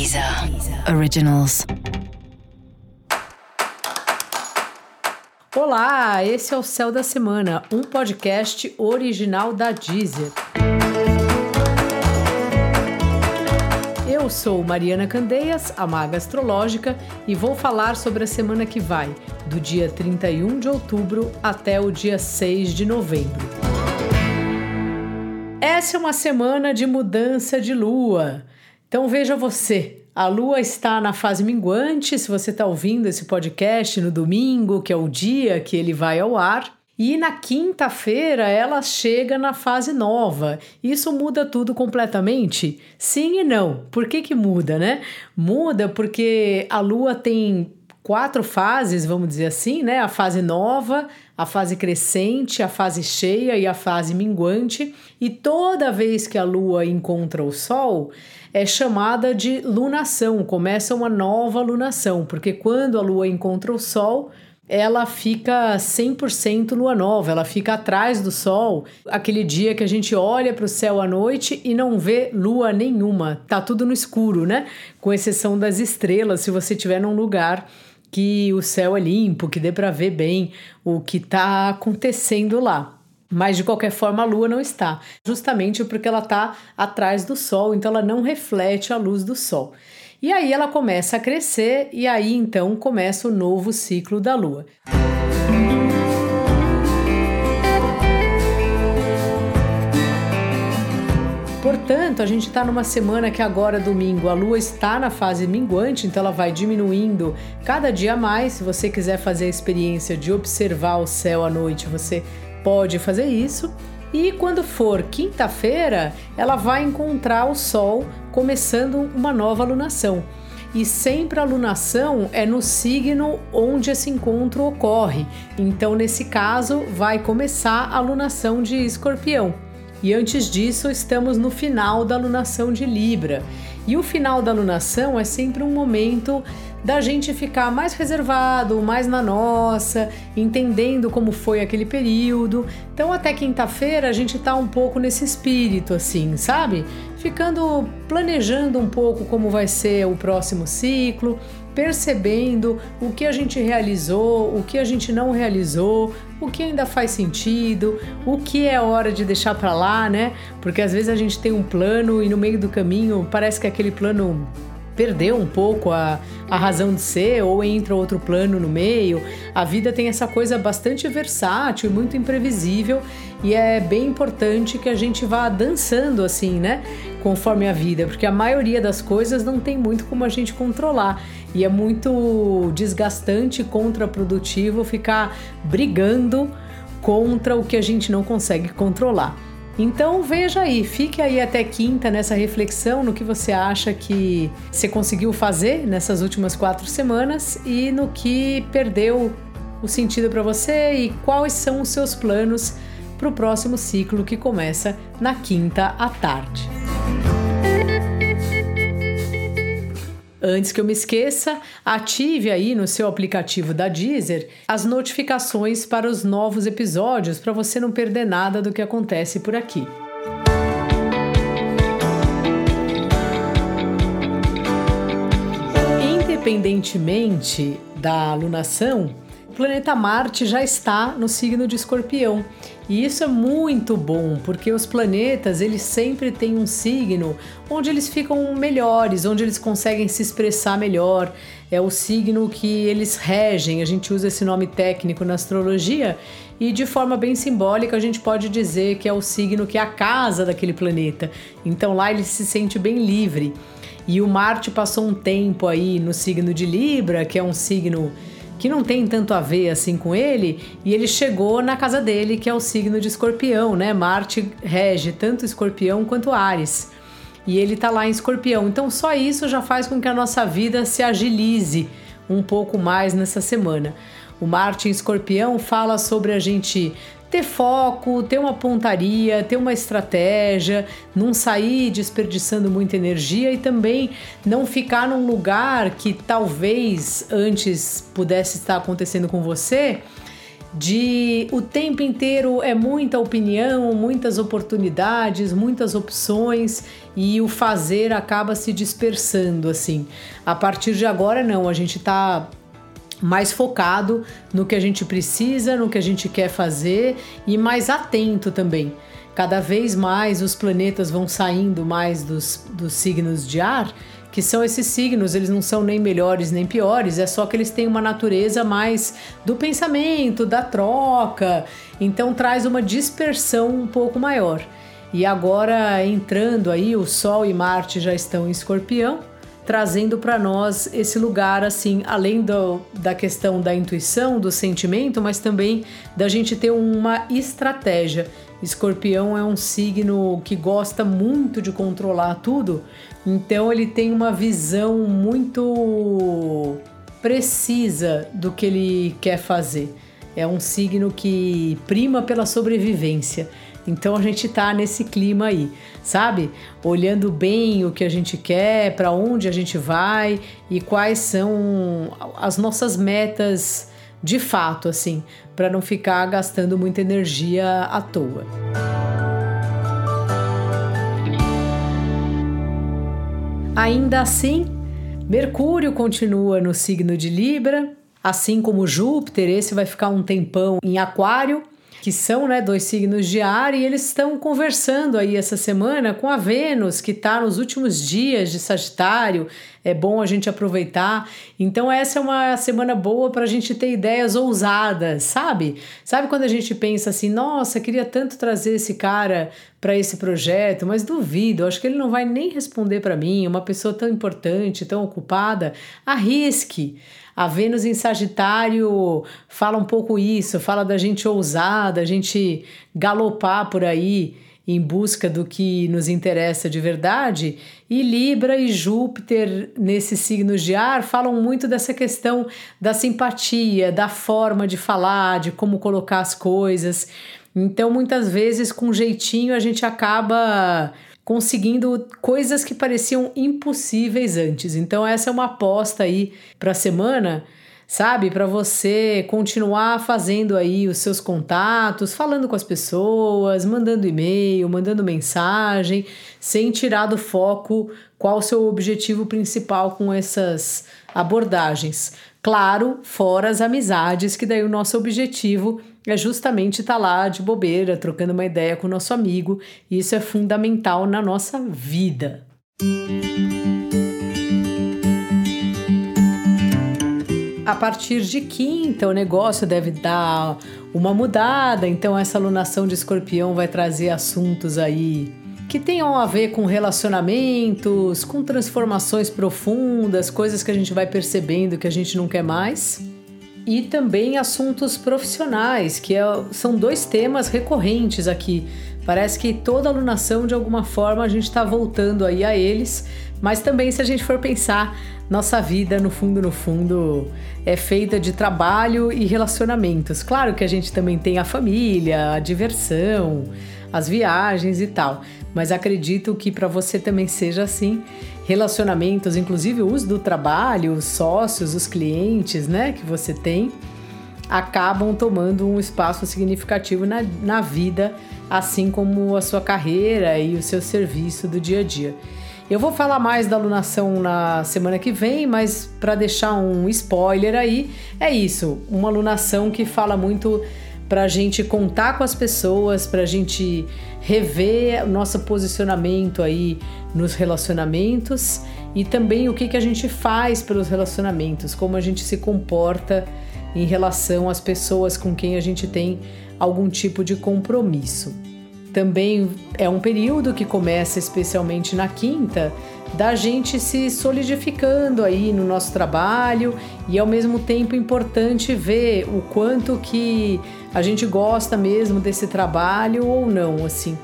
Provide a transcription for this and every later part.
Deezer Originals. Olá, esse é o Céu da Semana, um podcast original da Deezer. Eu sou Mariana Candeias, a maga astrológica, e vou falar sobre a semana que vai, do dia 31 de outubro até o dia 6 de novembro. Essa é uma semana de mudança de lua. Então veja você, a lua está na fase minguante, se você está ouvindo esse podcast no domingo, que é o dia que ele vai ao ar. E na quinta-feira ela chega na fase nova. Isso muda tudo completamente? Sim e não. Por que, que muda, né? Muda porque a lua tem quatro fases, vamos dizer assim, né? A fase nova, a fase crescente, a fase cheia e a fase minguante. E toda vez que a lua encontra o sol, é chamada de lunação, começa uma nova lunação, porque quando a lua encontra o sol, ela fica 100% lua nova, ela fica atrás do sol, aquele dia que a gente olha para o céu à noite e não vê lua nenhuma, tá tudo no escuro, né? Com exceção das estrelas, se você estiver num lugar que o céu é limpo, que dê para ver bem o que está acontecendo lá. Mas de qualquer forma a lua não está, justamente porque ela está atrás do sol, então ela não reflete a luz do sol. E aí ela começa a crescer e aí então começa o novo ciclo da lua. Portanto, a gente está numa semana que agora, domingo, a lua está na fase minguante, então ela vai diminuindo cada dia mais. Se você quiser fazer a experiência de observar o céu à noite, você pode fazer isso. E quando for quinta-feira, ela vai encontrar o Sol começando uma nova lunação. E sempre a lunação é no signo onde esse encontro ocorre. Então, nesse caso, vai começar a lunação de Escorpião. E antes disso, estamos no final da lunação de Libra. E o final da lunação é sempre um momento da gente ficar mais reservado, mais na nossa, entendendo como foi aquele período. Então, até quinta-feira a gente tá um pouco nesse espírito, assim, sabe? Ficando planejando um pouco como vai ser o próximo ciclo, percebendo o que a gente realizou, o que a gente não realizou, o que ainda faz sentido, o que é hora de deixar para lá, né? Porque às vezes a gente tem um plano e no meio do caminho parece que aquele plano perdeu um pouco a, a razão de ser ou entra outro plano no meio. A vida tem essa coisa bastante versátil e muito imprevisível e é bem importante que a gente vá dançando assim, né? Conforme a vida, porque a maioria das coisas não tem muito como a gente controlar e é muito desgastante e contraprodutivo ficar brigando contra o que a gente não consegue controlar. Então veja aí, fique aí até quinta nessa reflexão no que você acha que você conseguiu fazer nessas últimas quatro semanas e no que perdeu o sentido para você e quais são os seus planos para o próximo ciclo que começa na quinta à tarde. Antes que eu me esqueça, ative aí no seu aplicativo da Deezer as notificações para os novos episódios para você não perder nada do que acontece por aqui. Independentemente da alunação, planeta Marte já está no signo de Escorpião. E isso é muito bom, porque os planetas, eles sempre têm um signo onde eles ficam melhores, onde eles conseguem se expressar melhor. É o signo que eles regem. A gente usa esse nome técnico na astrologia e de forma bem simbólica a gente pode dizer que é o signo que é a casa daquele planeta. Então lá ele se sente bem livre. E o Marte passou um tempo aí no signo de Libra, que é um signo que não tem tanto a ver assim com ele, e ele chegou na casa dele, que é o signo de Escorpião, né? Marte rege tanto Escorpião quanto Ares. E ele tá lá em Escorpião. Então só isso já faz com que a nossa vida se agilize um pouco mais nessa semana. O Marte em Escorpião fala sobre a gente ter foco, ter uma pontaria, ter uma estratégia, não sair desperdiçando muita energia e também não ficar num lugar que talvez antes pudesse estar acontecendo com você de o tempo inteiro é muita opinião, muitas oportunidades, muitas opções e o fazer acaba se dispersando assim. A partir de agora não, a gente está mais focado no que a gente precisa, no que a gente quer fazer e mais atento também. Cada vez mais os planetas vão saindo mais dos, dos signos de ar que são esses signos, eles não são nem melhores nem piores, é só que eles têm uma natureza mais do pensamento, da troca, então traz uma dispersão um pouco maior. E agora entrando aí, o Sol e Marte já estão em Escorpião, trazendo para nós esse lugar assim, além do, da questão da intuição, do sentimento, mas também da gente ter uma estratégia. Escorpião é um signo que gosta muito de controlar tudo, então ele tem uma visão muito precisa do que ele quer fazer. É um signo que prima pela sobrevivência. Então a gente tá nesse clima aí, sabe? Olhando bem o que a gente quer, para onde a gente vai e quais são as nossas metas de fato, assim, para não ficar gastando muita energia à toa. Ainda assim, Mercúrio continua no signo de Libra, assim como Júpiter, esse vai ficar um tempão em Aquário, que são né, dois signos de ar, e eles estão conversando aí essa semana com a Vênus, que está nos últimos dias de Sagitário. É bom a gente aproveitar. Então, essa é uma semana boa para a gente ter ideias ousadas, sabe? Sabe quando a gente pensa assim, nossa, queria tanto trazer esse cara para esse projeto, mas duvido, acho que ele não vai nem responder para mim, uma pessoa tão importante, tão ocupada. Arrisque. A Vênus em Sagitário fala um pouco isso, fala da gente ousar, da gente galopar por aí em busca do que nos interessa de verdade. E Libra e Júpiter, nesses signos de ar, falam muito dessa questão da simpatia, da forma de falar, de como colocar as coisas. Então, muitas vezes, com jeitinho, a gente acaba conseguindo coisas que pareciam impossíveis antes. Então essa é uma aposta aí para a semana, sabe, para você continuar fazendo aí os seus contatos, falando com as pessoas, mandando e-mail, mandando mensagem, sem tirar do foco qual o seu objetivo principal com essas abordagens. Claro, fora as amizades, que daí o nosso objetivo é justamente estar tá lá de bobeira, trocando uma ideia com o nosso amigo, e isso é fundamental na nossa vida. A partir de quinta, o negócio deve dar uma mudada, então essa alunação de escorpião vai trazer assuntos aí que tenham a ver com relacionamentos, com transformações profundas, coisas que a gente vai percebendo que a gente não quer mais e também assuntos profissionais, que é, são dois temas recorrentes aqui. Parece que toda alunação, de alguma forma, a gente está voltando aí a eles, mas também, se a gente for pensar, nossa vida, no fundo, no fundo, é feita de trabalho e relacionamentos. Claro que a gente também tem a família, a diversão, as viagens e tal, mas acredito que para você também seja assim relacionamentos, inclusive o uso do trabalho, os sócios, os clientes, né, que você tem, acabam tomando um espaço significativo na, na vida, assim como a sua carreira e o seu serviço do dia a dia. Eu vou falar mais da alunação na semana que vem, mas para deixar um spoiler aí, é isso, uma alunação que fala muito para a gente contar com as pessoas, para a gente rever o nosso posicionamento aí nos relacionamentos e também o que, que a gente faz pelos relacionamentos, como a gente se comporta em relação às pessoas com quem a gente tem algum tipo de compromisso. Também é um período que começa especialmente na quinta, da gente se solidificando aí no nosso trabalho e ao mesmo tempo importante ver o quanto que a gente gosta mesmo desse trabalho ou não, assim.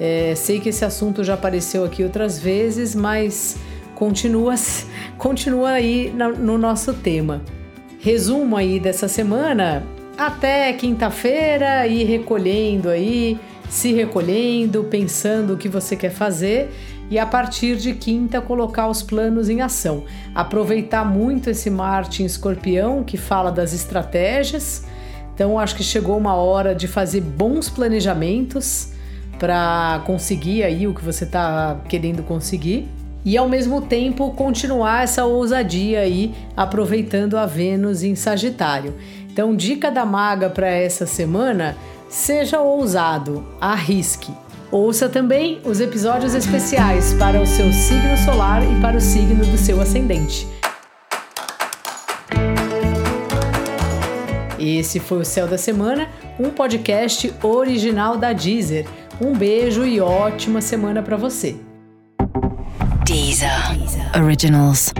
É, sei que esse assunto já apareceu aqui outras vezes, mas continua, continua aí no nosso tema. Resumo aí dessa semana, até quinta-feira ir recolhendo aí, se recolhendo, pensando o que você quer fazer e a partir de quinta colocar os planos em ação. Aproveitar muito esse Marte em Escorpião que fala das estratégias, Então acho que chegou uma hora de fazer bons planejamentos para conseguir aí o que você está querendo conseguir e ao mesmo tempo continuar essa ousadia aí aproveitando a Vênus em Sagitário. Então, dica da maga para essa semana: seja ousado, arrisque. Ouça também os episódios especiais para o seu signo solar e para o signo do seu ascendente. Esse foi o Céu da Semana, um podcast original da Deezer. Um beijo e ótima semana para você. Deezer. Originals.